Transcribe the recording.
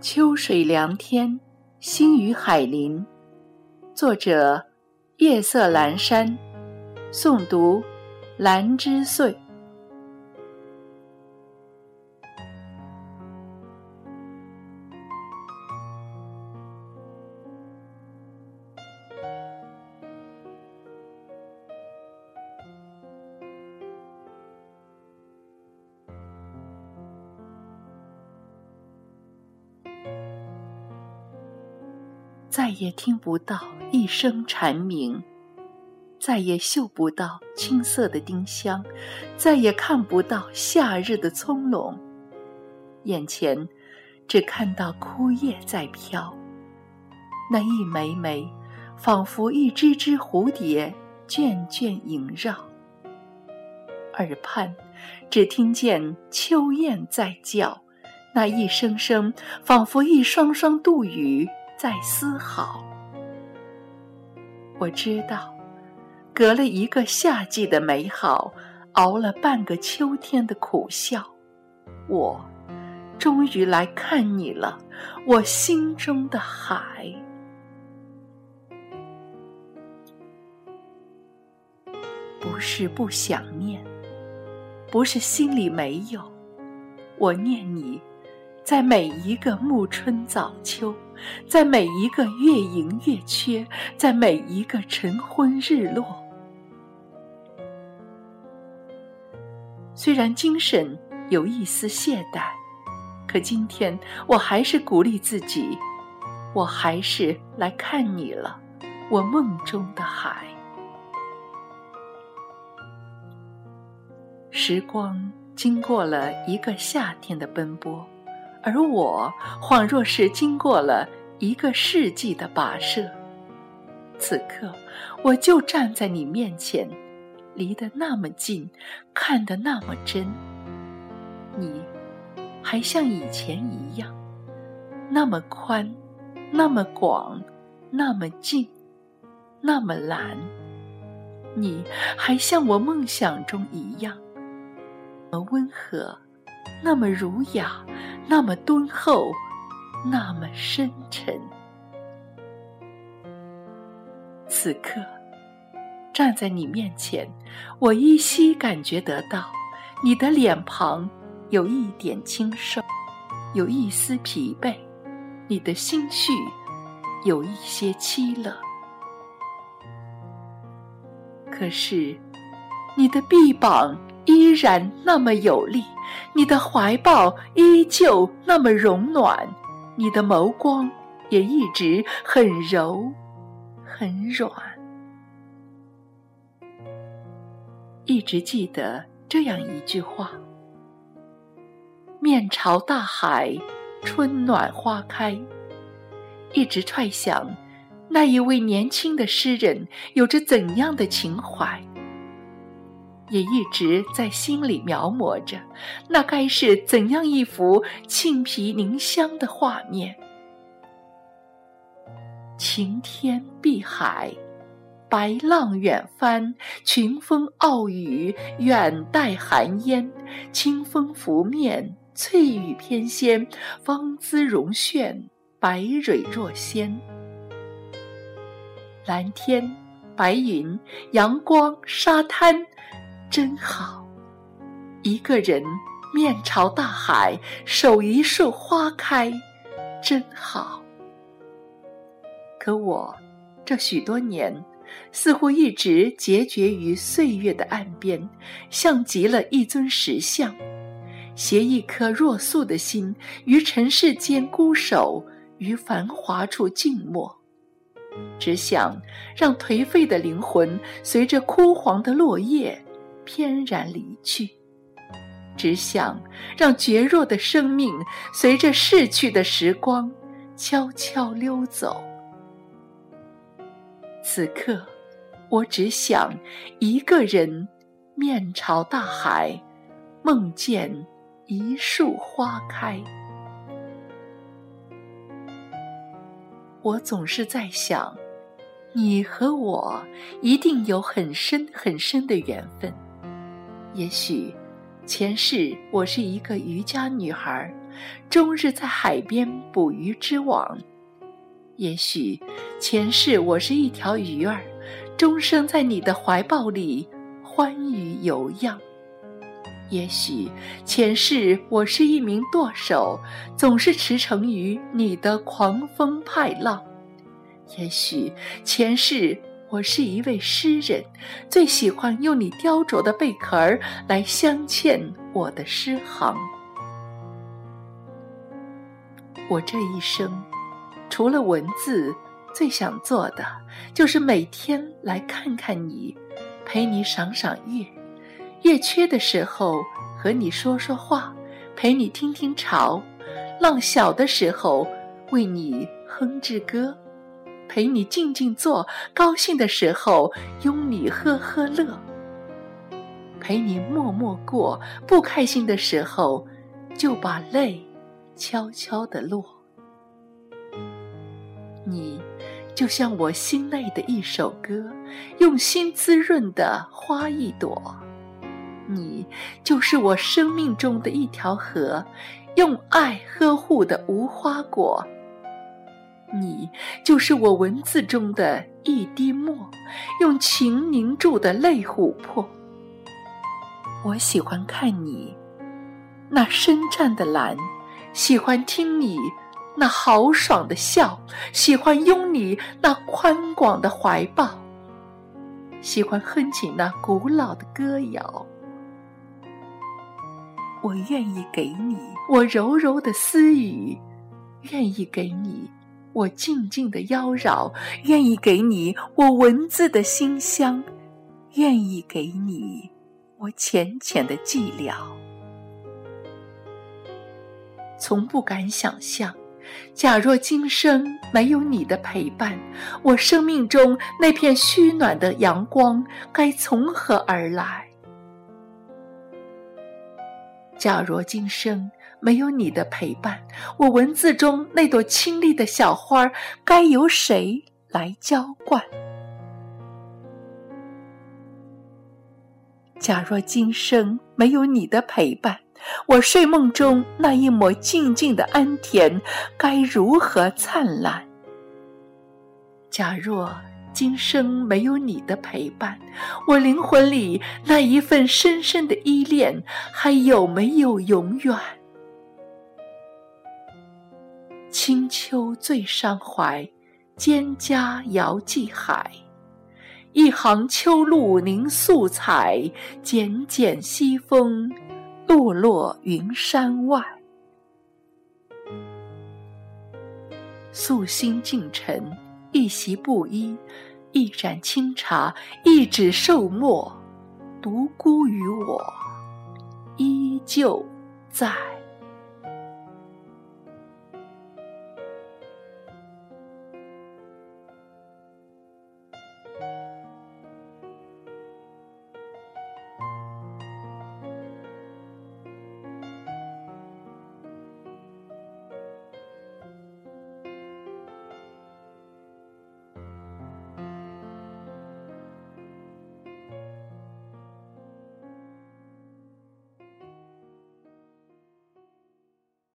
秋水凉天，星雨海林。作者：夜色阑珊。诵读：兰之岁。再也听不到一声蝉鸣，再也嗅不到青涩的丁香，再也看不到夏日的葱茏，眼前只看到枯叶在飘，那一枚枚，仿佛一只只蝴蝶卷卷萦绕。耳畔只听见秋雁在叫，那一声声，仿佛一双双杜宇。在思考，我知道，隔了一个夏季的美好，熬了半个秋天的苦笑，我终于来看你了，我心中的海。不是不想念，不是心里没有，我念你。在每一个暮春早秋，在每一个月盈月缺，在每一个晨昏日落。虽然精神有一丝懈怠，可今天我还是鼓励自己，我还是来看你了，我梦中的海。时光经过了一个夏天的奔波。而我恍若是经过了一个世纪的跋涉，此刻我就站在你面前，离得那么近，看得那么真。你还像以前一样，那么宽，那么广，那么静，那么蓝。你还像我梦想中一样，那么温和，那么儒雅。那么敦厚，那么深沉。此刻，站在你面前，我依稀感觉得到，你的脸庞有一点清瘦，有一丝疲惫，你的心绪有一些凄冷。可是，你的臂膀依然那么有力。你的怀抱依旧那么融暖，你的眸光也一直很柔，很软。一直记得这样一句话：面朝大海，春暖花开。一直揣想，那一位年轻的诗人有着怎样的情怀。也一直在心里描摹着，那该是怎样一幅沁皮凝香的画面？晴天碧海，白浪远帆，群峰傲雨，远带寒烟。清风拂面，翠羽翩跹，芳姿容炫，白蕊若仙。蓝天、白云、阳光、沙滩。真好，一个人面朝大海，守一树花开，真好。可我这许多年，似乎一直孑绝于岁月的岸边，像极了一尊石像，携一颗若素的心于尘世间孤守，于繁华处静默，只想让颓废的灵魂随着枯黄的落叶。翩然离去，只想让绝弱的生命随着逝去的时光悄悄溜走。此刻，我只想一个人面朝大海，梦见一树花开。我总是在想，你和我一定有很深很深的缘分。也许，前世我是一个渔家女孩，终日在海边捕鱼织网。也许前世我是一条鱼儿，终生在你的怀抱里欢愉游漾。也许前世我是一名舵手，总是驰骋于你的狂风派浪。也许前世我是一位诗人，最喜欢用你雕琢的贝壳儿来镶嵌我的诗行。我这一生。除了文字，最想做的就是每天来看看你，陪你赏赏月，月缺的时候和你说说话，陪你听听潮，浪小的时候为你哼支歌，陪你静静坐，高兴的时候拥你呵呵乐，陪你默默过，不开心的时候就把泪悄悄地落。你，就像我心内的一首歌，用心滋润的花一朵；你，就是我生命中的一条河，用爱呵护的无花果；你，就是我文字中的一滴墨，用情凝住的泪琥珀。我喜欢看你那深湛的蓝，喜欢听你。那豪爽的笑，喜欢拥你那宽广的怀抱，喜欢哼起那古老的歌谣。我愿意给你我柔柔的私语，愿意给你我静静的妖娆，愿意给你我文字的馨香，愿意给你我浅浅的寂寥。从不敢想象。假若今生没有你的陪伴，我生命中那片虚暖的阳光该从何而来？假若今生没有你的陪伴，我文字中那朵清丽的小花该由谁来浇灌？假若今生没有你的陪伴，我睡梦中那一抹静静的安恬，该如何灿烂？假若今生没有你的陪伴，我灵魂里那一份深深的依恋，还有没有永远？清秋最伤怀，蒹葭遥寄海。一行秋露凝素彩，剪剪西风。落落云山外，素心净尘，一袭布衣，一盏清茶，一纸寿墨，独孤与我，依旧在。